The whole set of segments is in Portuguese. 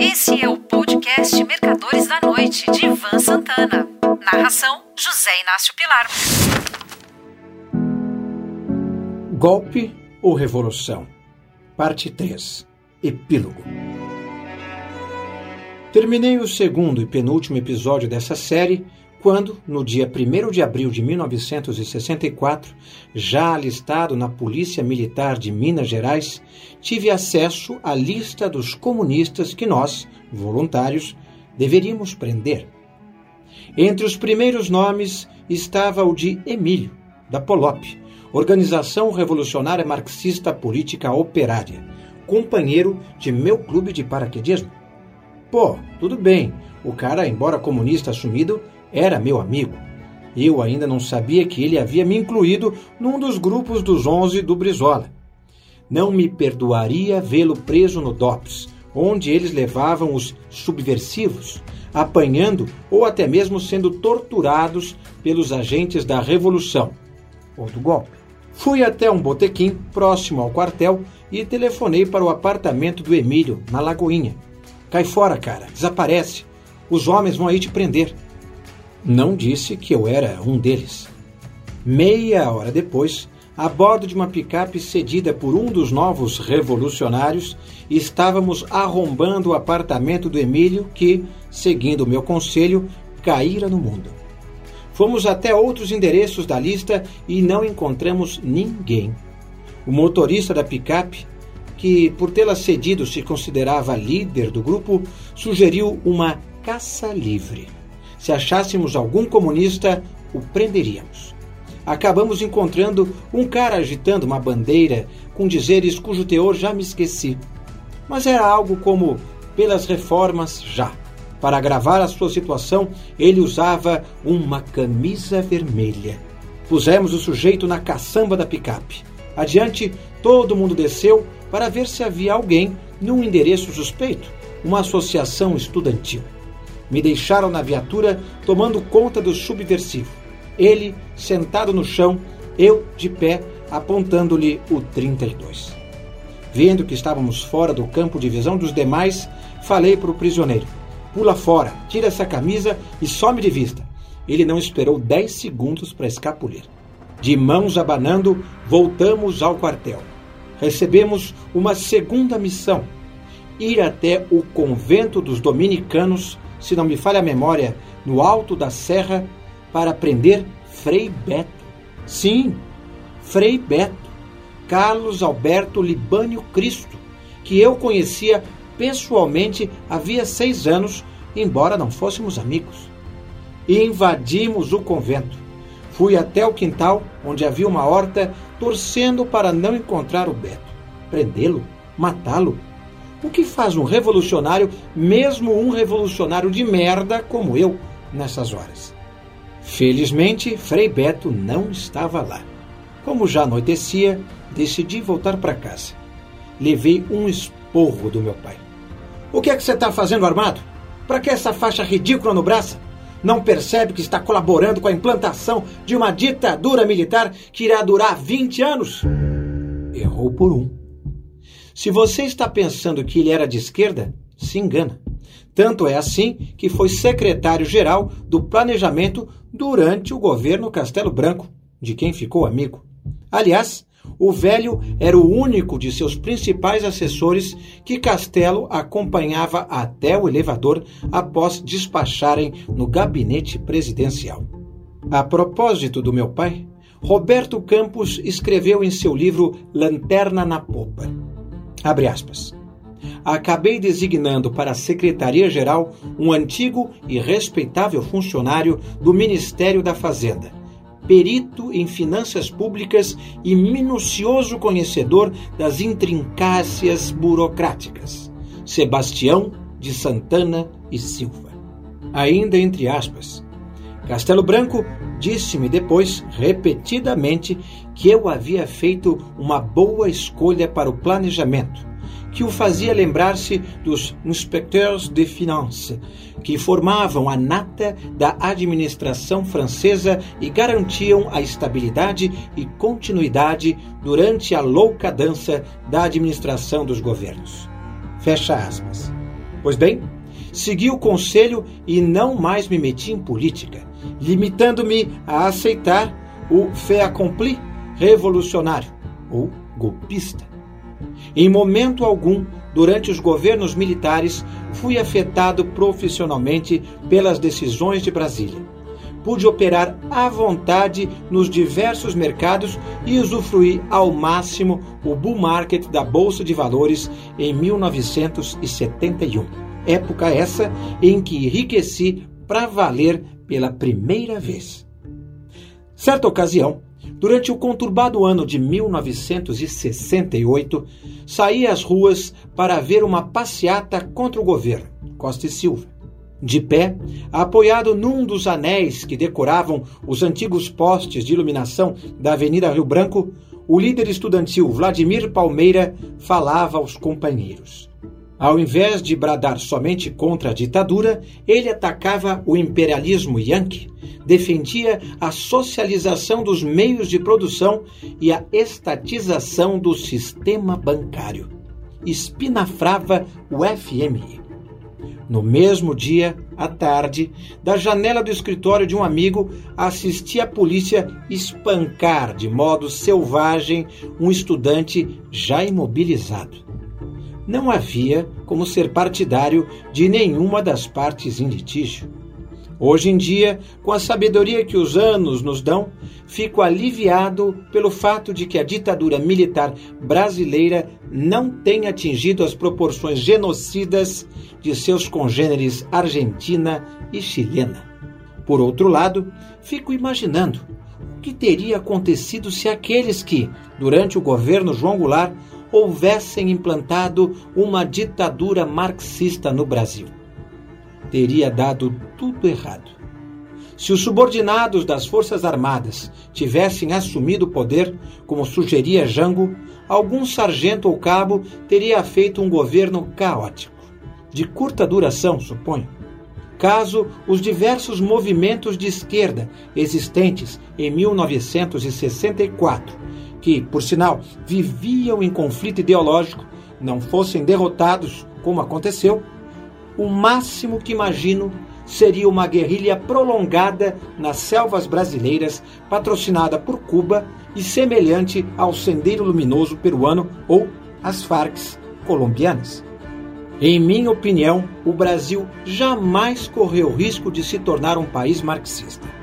Esse é o podcast Mercadores da Noite, de Ivan Santana. Narração: José Inácio Pilar. Golpe ou Revolução? Parte 3 Epílogo. Terminei o segundo e penúltimo episódio dessa série quando, no dia 1 de abril de 1964, já alistado na Polícia Militar de Minas Gerais, tive acesso à lista dos comunistas que nós, voluntários, deveríamos prender. Entre os primeiros nomes estava o de Emílio, da Polop, Organização Revolucionária Marxista Política Operária, companheiro de meu clube de paraquedismo. Pô, tudo bem, o cara, embora comunista assumido, era meu amigo. Eu ainda não sabia que ele havia me incluído num dos grupos dos onze do Brizola. Não me perdoaria vê-lo preso no DOPS, onde eles levavam os subversivos, apanhando ou até mesmo sendo torturados pelos agentes da Revolução ou do golpe. Fui até um botequim próximo ao quartel e telefonei para o apartamento do Emílio, na Lagoinha. Cai fora, cara, desaparece. Os homens vão aí te prender. Não disse que eu era um deles. Meia hora depois, a bordo de uma picape cedida por um dos novos revolucionários, estávamos arrombando o apartamento do Emílio, que, seguindo meu conselho, caíra no mundo. Fomos até outros endereços da lista e não encontramos ninguém. O motorista da picape, que por tê-la cedido se considerava líder do grupo, sugeriu uma caça livre. Se achássemos algum comunista, o prenderíamos. Acabamos encontrando um cara agitando uma bandeira com dizeres cujo teor já me esqueci. Mas era algo como pelas reformas já. Para agravar a sua situação, ele usava uma camisa vermelha. Pusemos o sujeito na caçamba da picape. Adiante, todo mundo desceu para ver se havia alguém num endereço suspeito, uma associação estudantil. Me deixaram na viatura tomando conta do subversivo. Ele sentado no chão, eu de pé, apontando-lhe o 32. Vendo que estávamos fora do campo de visão dos demais, falei para o prisioneiro: Pula fora, tira essa camisa e some de vista. Ele não esperou dez segundos para escapulir. De mãos abanando, voltamos ao quartel. Recebemos uma segunda missão: ir até o convento dos dominicanos se não me falha a memória, no alto da serra para prender Frei Beto. Sim, Frei Beto, Carlos Alberto Libânio Cristo, que eu conhecia pessoalmente havia seis anos, embora não fôssemos amigos. E invadimos o convento. Fui até o quintal, onde havia uma horta, torcendo para não encontrar o Beto. Prendê-lo? Matá-lo? O que faz um revolucionário, mesmo um revolucionário de merda como eu, nessas horas? Felizmente, Frei Beto não estava lá. Como já anoitecia, decidi voltar para casa. Levei um esporro do meu pai. O que é que você está fazendo armado? Para que essa faixa ridícula no braço? Não percebe que está colaborando com a implantação de uma ditadura militar que irá durar 20 anos? Errou por um. Se você está pensando que ele era de esquerda, se engana. Tanto é assim que foi secretário-geral do Planejamento durante o governo Castelo Branco, de quem ficou amigo. Aliás, o velho era o único de seus principais assessores que Castelo acompanhava até o elevador após despacharem no gabinete presidencial. A propósito do meu pai, Roberto Campos escreveu em seu livro Lanterna na Popa Abre aspas. Acabei designando para a Secretaria-Geral um antigo e respeitável funcionário do Ministério da Fazenda, perito em finanças públicas e minucioso conhecedor das intrincácias burocráticas, Sebastião de Santana e Silva. Ainda entre aspas, Castelo Branco disse-me depois, repetidamente, que eu havia feito uma boa escolha para o planejamento, que o fazia lembrar-se dos inspecteurs de finance, que formavam a nata da administração francesa e garantiam a estabilidade e continuidade durante a louca dança da administração dos governos. Fecha aspas. Pois bem, segui o conselho e não mais me meti em política, limitando-me a aceitar o fait accompli revolucionário ou golpista. Em momento algum, durante os governos militares, fui afetado profissionalmente pelas decisões de Brasília. Pude operar à vontade nos diversos mercados e usufruir ao máximo o bull market da Bolsa de Valores em 1971. Época essa em que enriqueci para valer pela primeira vez. Certa ocasião, Durante o conturbado ano de 1968, saí às ruas para ver uma passeata contra o governo, Costa e Silva. De pé, apoiado num dos anéis que decoravam os antigos postes de iluminação da Avenida Rio Branco, o líder estudantil Vladimir Palmeira falava aos companheiros. Ao invés de bradar somente contra a ditadura, ele atacava o imperialismo yankee, defendia a socialização dos meios de produção e a estatização do sistema bancário. Espinafrava o FMI. No mesmo dia, à tarde, da janela do escritório de um amigo, assisti a polícia espancar de modo selvagem um estudante já imobilizado não havia como ser partidário de nenhuma das partes em litígio. Hoje em dia, com a sabedoria que os anos nos dão, fico aliviado pelo fato de que a ditadura militar brasileira não tenha atingido as proporções genocidas de seus congêneres argentina e chilena. Por outro lado, fico imaginando o que teria acontecido se aqueles que, durante o governo João Goulart, houvessem implantado uma ditadura marxista no Brasil. Teria dado tudo errado. Se os subordinados das Forças Armadas tivessem assumido o poder, como sugeria Jango, algum sargento ou cabo teria feito um governo caótico, de curta duração, suponho. Caso os diversos movimentos de esquerda existentes em 1964 que, por sinal, viviam em conflito ideológico, não fossem derrotados, como aconteceu, o máximo que imagino seria uma guerrilha prolongada nas selvas brasileiras, patrocinada por Cuba e semelhante ao Sendeiro Luminoso peruano ou as Farc colombianas. Em minha opinião, o Brasil jamais correu risco de se tornar um país marxista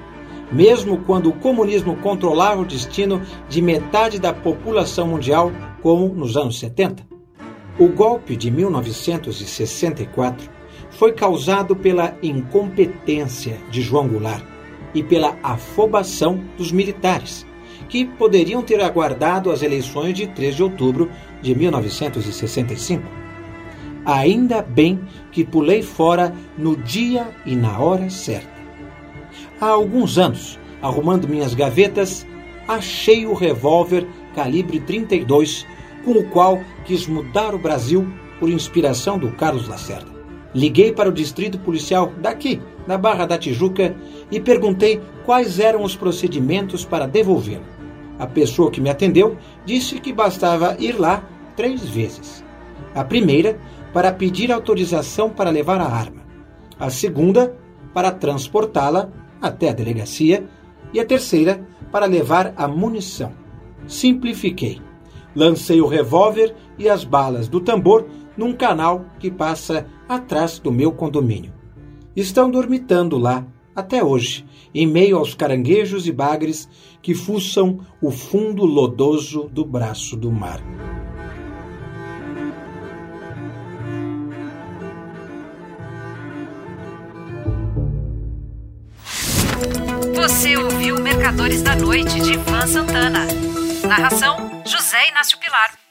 mesmo quando o comunismo controlava o destino de metade da população mundial, como nos anos 70. O golpe de 1964 foi causado pela incompetência de João Goulart e pela afobação dos militares, que poderiam ter aguardado as eleições de 3 de outubro de 1965. Ainda bem que pulei fora no dia e na hora certa. Há alguns anos, arrumando minhas gavetas, achei o revólver calibre 32 com o qual quis mudar o Brasil por inspiração do Carlos Lacerda. Liguei para o distrito policial daqui, na Barra da Tijuca, e perguntei quais eram os procedimentos para devolvê-lo. A pessoa que me atendeu disse que bastava ir lá três vezes. A primeira, para pedir autorização para levar a arma. A segunda, para transportá-la até a delegacia, e a terceira para levar a munição. Simplifiquei. Lancei o revólver e as balas do tambor num canal que passa atrás do meu condomínio. Estão dormitando lá até hoje, em meio aos caranguejos e bagres que fuçam o fundo lodoso do braço do mar. Você ouviu Mercadores da Noite de Ivan Santana. Narração: José Inácio Pilar.